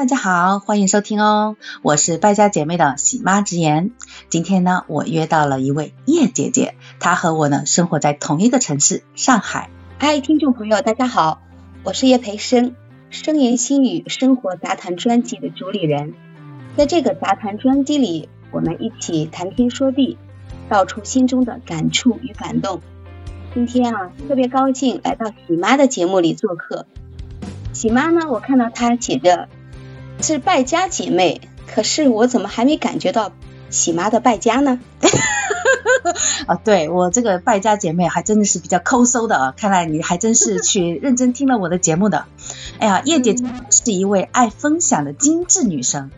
大家好，欢迎收听哦，我是败家姐妹的喜妈直言。今天呢，我约到了一位叶姐姐，她和我呢生活在同一个城市上海。嗨，听众朋友，大家好，我是叶培生，声言心语生活杂谈专辑的主理人。在这个杂谈专辑里，我们一起谈天说地，道出心中的感触与感动。今天啊，特别高兴来到喜妈的节目里做客。喜妈呢，我看到她写着。是败家姐妹，可是我怎么还没感觉到喜妈的败家呢？啊，对我这个败家姐妹还真的是比较抠搜的啊，看来你还真是去 认真听了我的节目的。哎呀，叶姐姐是一位爱分享的精致女生。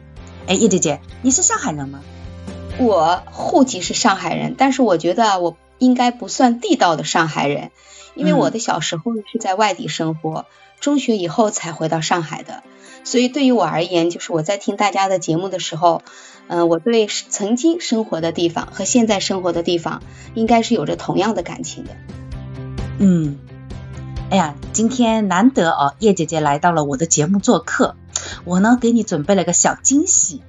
哎，叶姐姐，你是上海人吗？我户籍是上海人，但是我觉得我应该不算地道的上海人，因为我的小时候是在外地生活，中学以后才回到上海的。所以对于我而言，就是我在听大家的节目的时候，嗯，我对曾经生活的地方和现在生活的地方，应该是有着同样的感情的。嗯，哎呀，今天难得哦，叶姐姐来到了我的节目做客，我呢给你准备了个小惊喜。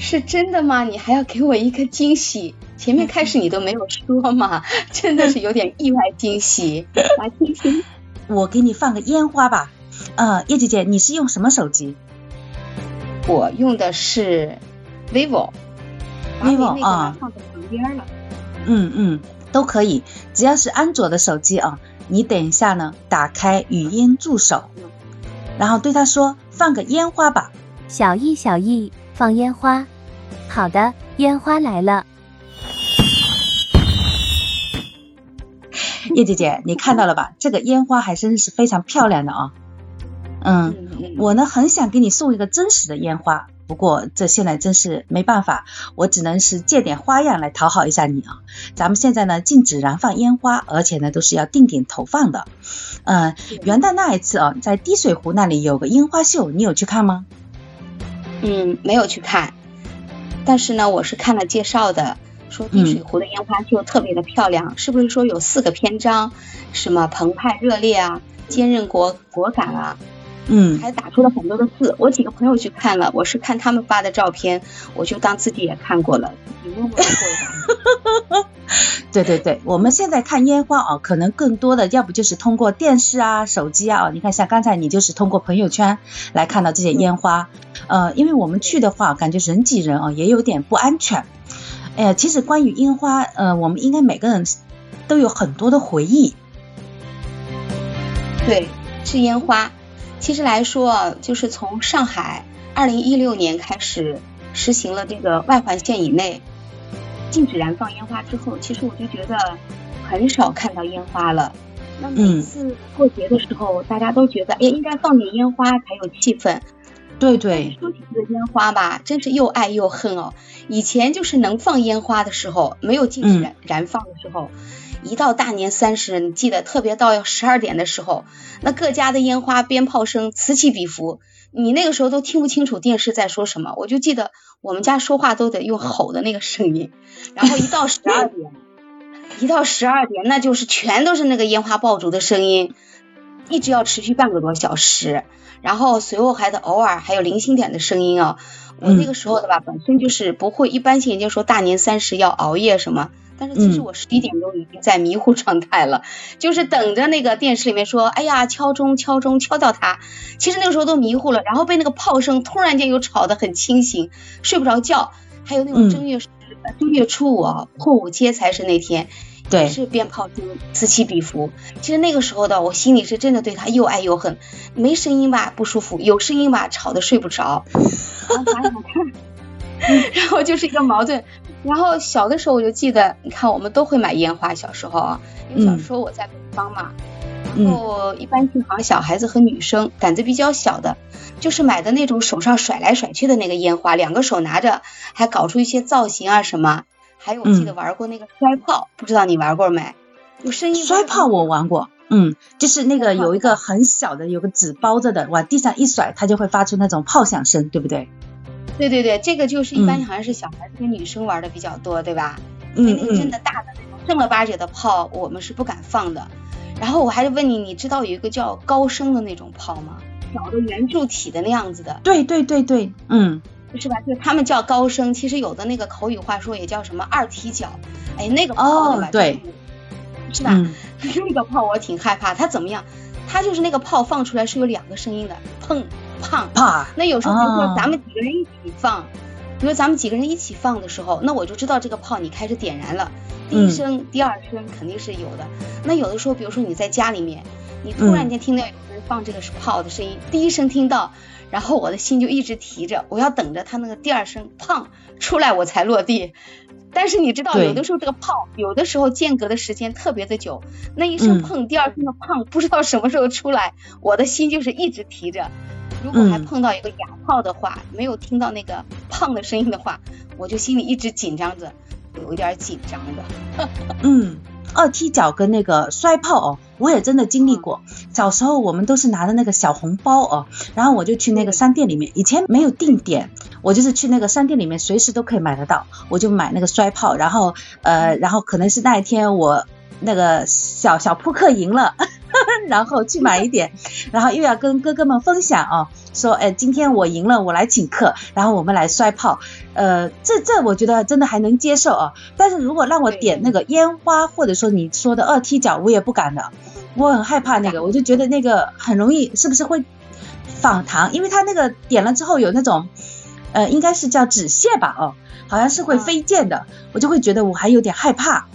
是真的吗？你还要给我一个惊喜？前面开始你都没有说嘛，真的是有点意外惊喜。来听听，我给你放个烟花吧。呃，叶姐姐，你是用什么手机？我用的是 vivo。vivo 啊，放在旁边了。嗯嗯，都可以，只要是安卓的手机啊。你等一下呢，打开语音助手，然后对他说：“放个烟花吧。”小易，小易，放烟花。好的，烟花来了。叶姐姐，你看到了吧？这个烟花还真是非常漂亮的啊。嗯，我呢很想给你送一个真实的烟花，不过这现在真是没办法，我只能是借点花样来讨好一下你啊。咱们现在呢禁止燃放烟花，而且呢都是要定点投放的。嗯，元旦那一次啊，在滴水湖那里有个烟花秀，你有去看吗？嗯，没有去看，但是呢我是看了介绍的，说滴水湖的烟花秀特别的漂亮，是不是说有四个篇章，什么澎湃热烈啊，坚韧果果敢啊？嗯，还打出了很多的字。我几个朋友去看了，我是看他们发的照片，我就当自己也看过了，自己默默过一下。对对对，我们现在看烟花啊，可能更多的要不就是通过电视啊、手机啊。你看，像刚才你就是通过朋友圈来看到这些烟花。呃，因为我们去的话，感觉人挤人啊，也有点不安全。哎呀，其实关于烟花，呃，我们应该每个人都有很多的回忆。对，是烟花。其实来说，就是从上海二零一六年开始实行了这个外环线以内禁止燃放烟花之后，其实我就觉得很少看到烟花了。那每次过节的时候，大家都觉得哎，应该放点烟花才有气氛。对对。说起这个烟花吧，真是又爱又恨哦。以前就是能放烟花的时候，没有禁止燃燃放的时候。一到大年三十，你记得特别到要十二点的时候，那各家的烟花鞭炮声此起彼伏，你那个时候都听不清楚电视在说什么。我就记得我们家说话都得用吼的那个声音，然后一到十二点，一到十二点，那就是全都是那个烟花爆竹的声音，一直要持续半个多小时，然后随后还得偶尔还有零星点的声音啊。我那个时候的吧，本身就是不会一般性人家说大年三十要熬夜什么。但是其实我十一点钟已经在迷糊状态了，就是等着那个电视里面说，哎呀敲钟敲钟敲到他，其实那个时候都迷糊了，然后被那个炮声突然间又吵得很清醒，睡不着觉。还有那种正月十正月初五啊，破五街才是那天，对，是鞭炮声此起彼伏。其实那个时候的我心里是真的对他又爱又恨，没声音吧不舒服，有声音吧吵得睡不着。然后就是一个矛盾。然后小的时候我就记得，你看我们都会买烟花。小时候啊，因为小时候我在北方嘛，然后一般性好像小孩子和女生胆子比较小的，就是买的那种手上甩来甩去的那个烟花，两个手拿着，还搞出一些造型啊什么。还有我记得玩过那个摔炮，不知道你玩过没？有声音。摔炮我玩过，嗯，就是那个有一个很小的，有个纸包着的，往地上一甩，它就会发出那种炮响声，对不对？对对对，这个就是一般好像是小孩子跟女生玩的比较多，对吧？嗯嗯。那个真的大的那种正儿八经的炮，我们是不敢放的。然后我还是问你，你知道有一个叫高声的那种炮吗？小的圆柱体的那样子的。对对对对，嗯，是吧？就他们叫高声，其实有的那个口语话说也叫什么二踢脚，哎，那个炮对吧？对，是吧？那个炮我挺害怕，它怎么样？它就是那个炮放出来是有两个声音的，砰、砰、啪。那有时候比如说咱们几个人一起放，比如咱们几个人一起放的时候，那我就知道这个炮你开始点燃了。第一声、第二声肯定是有的。那有的时候，比如说你在家里面，你突然间听到有人放这个是炮的声音，第一声听到，然后我的心就一直提着，我要等着他那个第二声砰出来我才落地。但是你知道，有的时候这个炮，有的时候间隔的时间特别的久，那一声砰，第二声的砰，不知道什么时候出来，我的心就是一直提着。如果还碰到一个哑炮的话，没有听到那个砰的声音的话，我就心里一直紧张着，有一点紧张的。嗯。二踢脚跟那个摔炮哦，我也真的经历过。小时候我们都是拿着那个小红包哦，然后我就去那个商店里面，以前没有定点，我就是去那个商店里面，随时都可以买得到，我就买那个摔炮，然后呃，然后可能是那一天我那个小小扑克赢了。然后去买一点，然后又要跟哥哥们分享哦，说哎，今天我赢了，我来请客，然后我们来摔炮，呃，这这我觉得真的还能接受啊。但是如果让我点那个烟花，或者说你说的二踢脚，我也不敢的，我很害怕那个，我就觉得那个很容易是不是会反弹，因为它那个点了之后有那种呃，应该是叫纸屑吧，哦，好像是会飞溅的，我就会觉得我还有点害怕。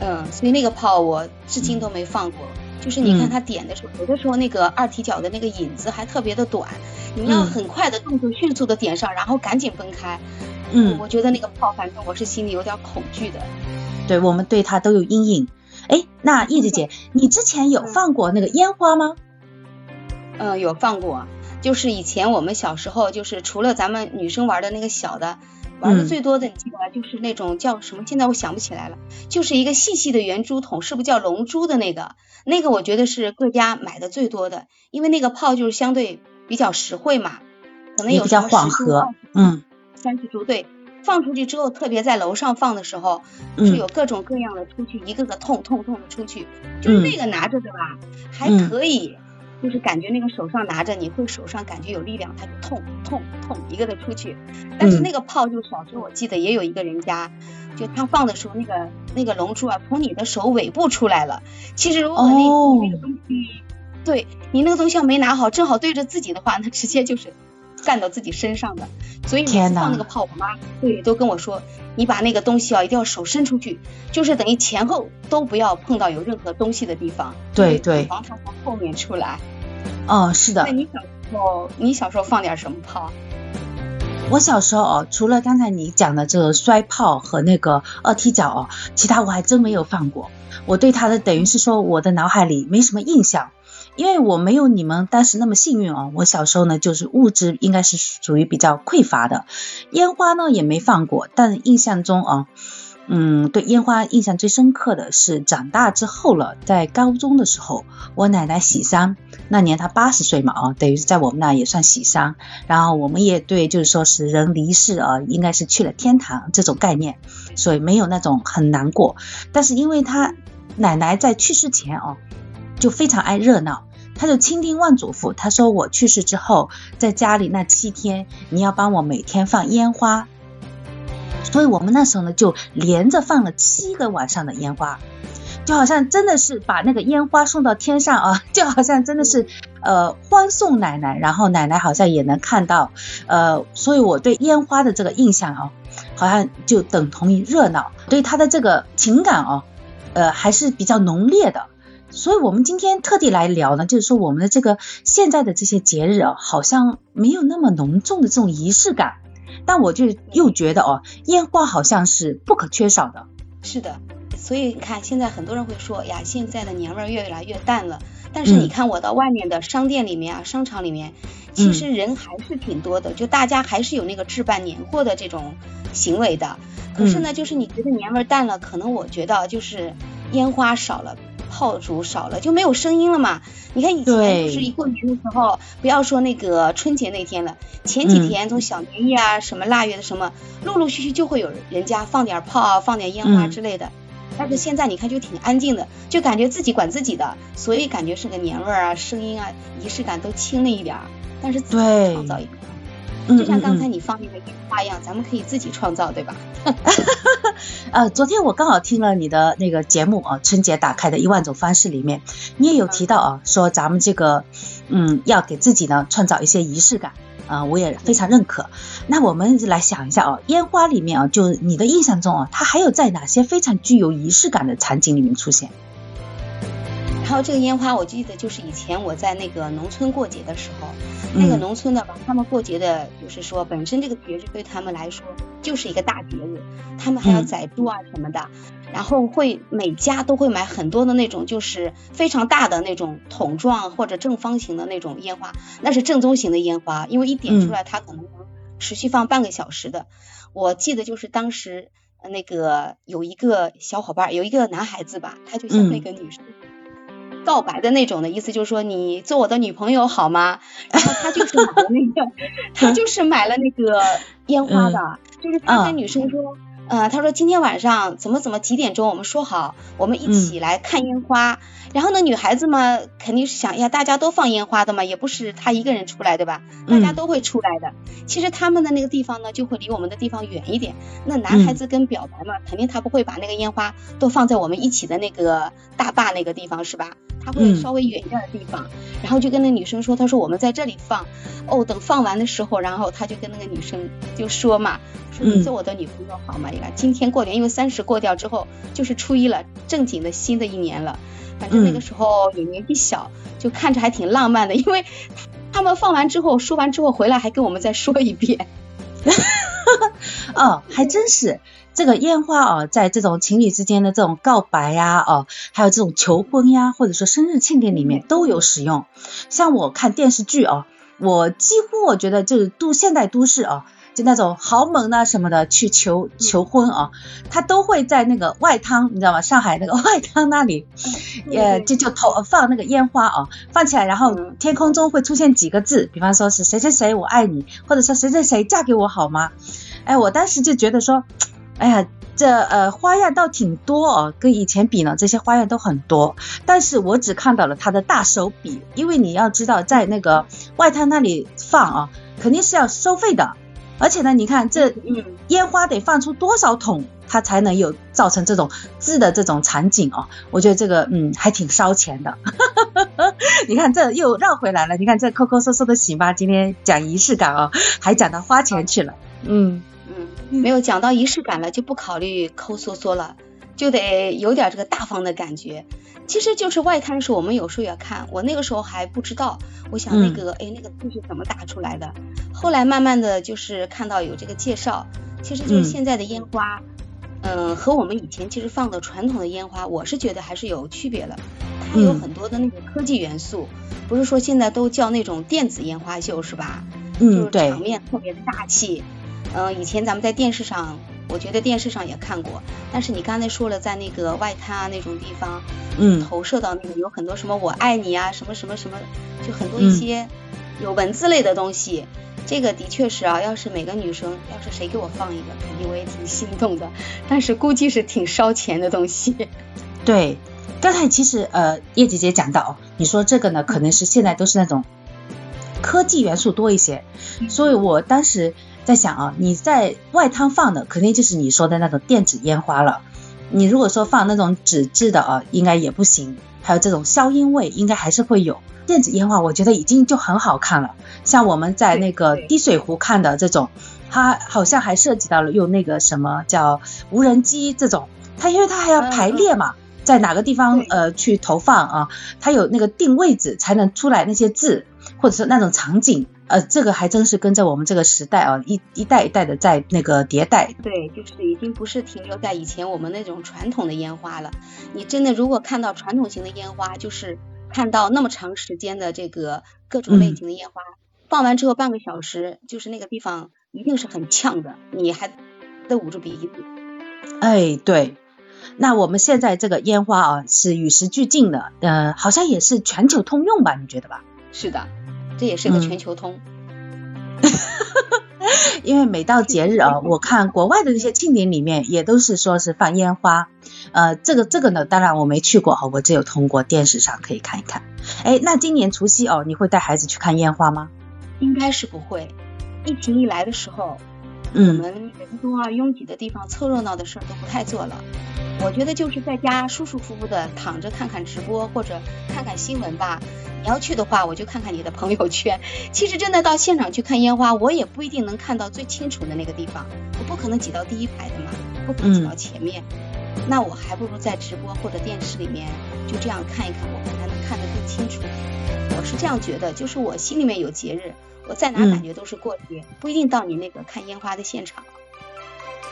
嗯，所以那个炮我至今都没放过。就是你看他点的时候，有的时候那个二踢脚的那个引子还特别的短，你要很快的动作，迅速的点上，然后赶紧分开。嗯，我觉得那个炮，反正我是心里有点恐惧的。对，我们对他都有阴影。哎，那叶子姐，你之前有放过那个烟花吗？嗯，有放过，就是以前我们小时候，就是除了咱们女生玩的那个小的。玩的最多的，你记得就是那种叫什么？现在我想不起来了，就是一个细细的圆珠筒，是不是叫龙珠的那个？那个我觉得是各家买的最多的，因为那个炮就是相对比较实惠嘛，可能有比较缓和，嗯，三十珠对，放出去之后，特别在楼上放的时候，是有各种各样的出去，一个个痛痛痛的出去，就是那个拿着的吧，还可以。就是感觉那个手上拿着，你会手上感觉有力量，它就痛痛痛一个的出去。但是那个炮就小时候我记得也有一个人家，就他放的时候那个那个龙珠啊从你的手尾部出来了。其实如果那那个东西，对你那个东西要没拿好，正好对着自己的话，那直接就是干到自己身上的。所以每次放那个炮，我妈对都跟我说，你把那个东西啊一定要手伸出去，就是等于前后都不要碰到有任何东西的地方。对对。防它从后面出来。哦，是的。那你小时候，你小时候放点什么炮？我小时候哦，除了刚才你讲的这个摔炮和那个二踢脚哦，其他我还真没有放过。我对他的等于是说，我的脑海里没什么印象，因为我没有你们当时那么幸运哦。我小时候呢，就是物质应该是属于比较匮乏的，烟花呢也没放过，但印象中啊。嗯，对烟花印象最深刻的是长大之后了，在高中的时候，我奶奶喜丧，那年她八十岁嘛啊，等于是在我们那也算喜丧，然后我们也对就是说是人离世啊，应该是去了天堂这种概念，所以没有那种很难过。但是因为她奶奶在去世前哦，就非常爱热闹，他就千叮万嘱咐，他说我去世之后，在家里那七天，你要帮我每天放烟花。所以我们那时候呢，就连着放了七个晚上的烟花，就好像真的是把那个烟花送到天上啊，就好像真的是呃欢送奶奶，然后奶奶好像也能看到，呃，所以我对烟花的这个印象啊，好像就等同于热闹，对他的这个情感啊，呃还是比较浓烈的。所以我们今天特地来聊呢，就是说我们的这个现在的这些节日啊，好像没有那么浓重的这种仪式感。但我就又觉得哦，烟花好像是不可缺少的。是的，所以你看，现在很多人会说呀，现在的年味儿越来越淡了。但是你看我到外面的商店里面啊，商场里面，其实人还是挺多的，就大家还是有那个置办年货的这种行为的。可是呢，就是你觉得年味儿淡了，可能我觉得就是烟花少了。炮竹少了就没有声音了嘛？你看以前就是一过年的时候，不要说那个春节那天了，前几天从小年夜啊什么腊月的什么，陆陆续续就会有人家放点炮啊，放点烟花之类的。但是现在你看就挺安静的，就感觉自己管自己的，所以感觉是个年味儿啊，声音啊，仪式感都轻了一点儿。但是自己创造一个，就像刚才你放那个烟花一样，咱们可以自己创造，对吧？呃，昨天我刚好听了你的那个节目啊，春节打开的一万种方式里面，你也有提到啊，说咱们这个嗯，要给自己呢创造一些仪式感啊，我也非常认可。那我们来想一下啊，烟花里面啊，就你的印象中啊，它还有在哪些非常具有仪式感的场景里面出现？然后这个烟花，我记得就是以前我在那个农村过节的时候，那个农村的吧，他们过节的，就是说本身这个节日对他们来说就是一个大节日，他们还要宰猪啊什么的，然后会每家都会买很多的那种就是非常大的那种桶状或者正方形的那种烟花，那是正宗型的烟花，因为一点出来它可能能持续放半个小时的。我记得就是当时那个有一个小伙伴，有一个男孩子吧，他就像那个女生。告白的那种的意思就是说你做我的女朋友好吗？然后他就是买了那个，他就是买了那个烟花的，就是他跟女生说。嗯，他说今天晚上怎么怎么几点钟，我们说好，我们一起来看烟花。然后呢，女孩子嘛，肯定是想呀，大家都放烟花的嘛，也不是她一个人出来对吧？大家都会出来的。其实他们的那个地方呢，就会离我们的地方远一点。那男孩子跟表白嘛，肯定他不会把那个烟花都放在我们一起的那个大坝那个地方是吧？他会稍微远一点的地方。然后就跟那女生说，他说我们在这里放。哦，等放完的时候，然后他就跟那个女生就说嘛。说你做我的女朋友好吗？你看今天过年，因为三十过掉之后就是初一了，正经的新的一年了。反正那个时候也年纪小，就看着还挺浪漫的。因为他们放完之后，说完之后回来还跟我们再说一遍。哦，还真是这个烟花啊，在这种情侣之间的这种告白呀，哦，还有这种求婚呀，或者说生日庆典里面都有使用。像我看电视剧啊，我几乎我觉得就是都现代都市啊。就那种豪门呐什么的去求求婚啊，他都会在那个外滩，你知道吗？上海那个外滩那里，呃，就就投放那个烟花啊，放起来，然后天空中会出现几个字，比方说是谁谁谁我爱你，或者说谁谁谁嫁给我好吗？哎，我当时就觉得说，哎呀，这呃花样倒挺多哦，跟以前比呢，这些花样都很多，但是我只看到了他的大手笔，因为你要知道，在那个外滩那里放啊，肯定是要收费的。而且呢，你看这烟花得放出多少桶，它才能有造成这种字的这种场景哦？我觉得这个嗯还挺烧钱的。你看这又绕回来了，你看这抠抠搜搜的喜妈今天讲仪式感哦，还讲到花钱去了。嗯嗯，没有讲到仪式感了，就不考虑抠搜搜了，就得有点这个大方的感觉。其实就是外滩的时候，我们有时候也看，我那个时候还不知道，我想那个哎那个字是怎么打出来的。后来慢慢的就是看到有这个介绍，其实就是现在的烟花，嗯，和我们以前其实放的传统的烟花，我是觉得还是有区别的。它有很多的那个科技元素，不是说现在都叫那种电子烟花秀是吧？嗯，对。场面特别的大气，嗯，以前咱们在电视上。我觉得电视上也看过，但是你刚才说了，在那个外滩啊那种地方，嗯，投射到那个有很多什么我爱你啊，什么什么什么，就很多一些有文字类的东西。这个的确是啊，要是每个女生，要是谁给我放一个，肯定我也挺心动的。但是估计是挺烧钱的东西。对，刚才其实呃叶姐姐讲到，你说这个呢，可能是现在都是那种科技元素多一些，所以我当时。在想啊，你在外滩放的肯定就是你说的那种电子烟花了。你如果说放那种纸质的啊，应该也不行。还有这种消音味，应该还是会有。电子烟花我觉得已经就很好看了。像我们在那个滴水湖看的这种，它好像还涉及到了用那个什么叫无人机这种，它因为它还要排列嘛，在哪个地方呃去投放啊，它有那个定位置才能出来那些字，或者是那种场景。呃，这个还真是跟着我们这个时代啊，一一代一代的在那个迭代。对，就是已经不是停留在以前我们那种传统的烟花了。你真的如果看到传统型的烟花，就是看到那么长时间的这个各种类型的烟花，放完之后半个小时，就是那个地方一定是很呛的，你还得捂住鼻子。哎，对。那我们现在这个烟花啊，是与时俱进的，呃，好像也是全球通用吧？你觉得吧？是的。这也是个全球通，因为每到节日啊，我看国外的那些庆典里面也都是说是放烟花，呃，这个这个呢，当然我没去过哈，我只有通过电视上可以看一看。哎，那今年除夕哦，你会带孩子去看烟花吗？应该是不会。疫情一来的时候，我们人多啊、拥挤的地方凑热闹的事儿都不太做了。我觉得就是在家舒舒服服的躺着看看直播或者看看新闻吧。你要去的话，我就看看你的朋友圈。其实真的到现场去看烟花，我也不一定能看到最清楚的那个地方，我不可能挤到第一排的嘛，不可能挤到前面。那我还不如在直播或者电视里面就这样看一看，我可能能看得更清楚。我是这样觉得，就是我心里面有节日，我在哪感觉都是过节，不一定到你那个看烟花的现场。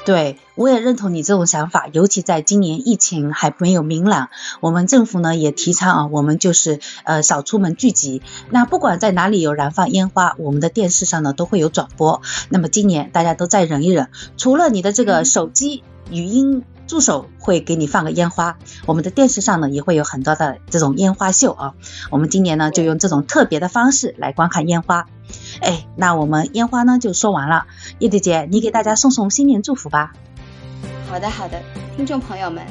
对，我也认同你这种想法，尤其在今年疫情还没有明朗，我们政府呢也提倡啊，我们就是呃少出门聚集。那不管在哪里有燃放烟花，我们的电视上呢都会有转播。那么今年大家都再忍一忍，除了你的这个手机语音。助手会给你放个烟花，我们的电视上呢也会有很多的这种烟花秀啊。我们今年呢就用这种特别的方式来观看烟花。哎，那我们烟花呢就说完了，叶姐姐你给大家送送新年祝福吧。好的好的，听众朋友们，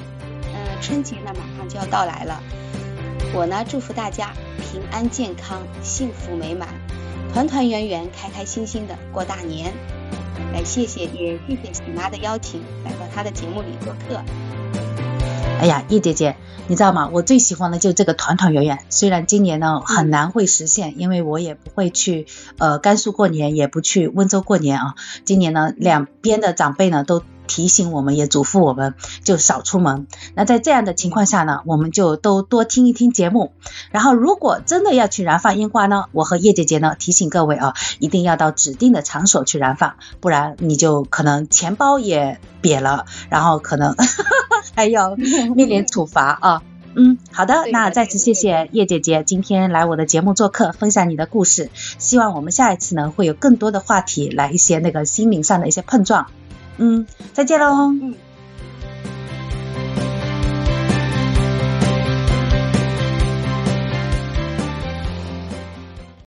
嗯，春节呢马上就要到来了，我呢祝福大家平安健康、幸福美满、团团圆圆、开开心心的过大年。来，谢谢，也谢谢喜妈的邀请，来到她的节目里做客。哎呀，叶姐姐，你知道吗？我最喜欢的就是这个团团圆圆。虽然今年呢很难会实现，因为我也不会去呃甘肃过年，也不去温州过年啊。今年呢，两边的长辈呢都。提醒我们，也嘱咐我们，就少出门。那在这样的情况下呢，我们就都多听一听节目。然后，如果真的要去燃放烟花呢，我和叶姐姐呢提醒各位啊，一定要到指定的场所去燃放，不然你就可能钱包也瘪了，然后可能 还要面临处罚啊。嗯，好的，那再次谢谢叶姐姐今天来我的节目做客，分享你的故事。希望我们下一次呢会有更多的话题，来一些那个心灵上的一些碰撞。嗯，再见喽。嗯。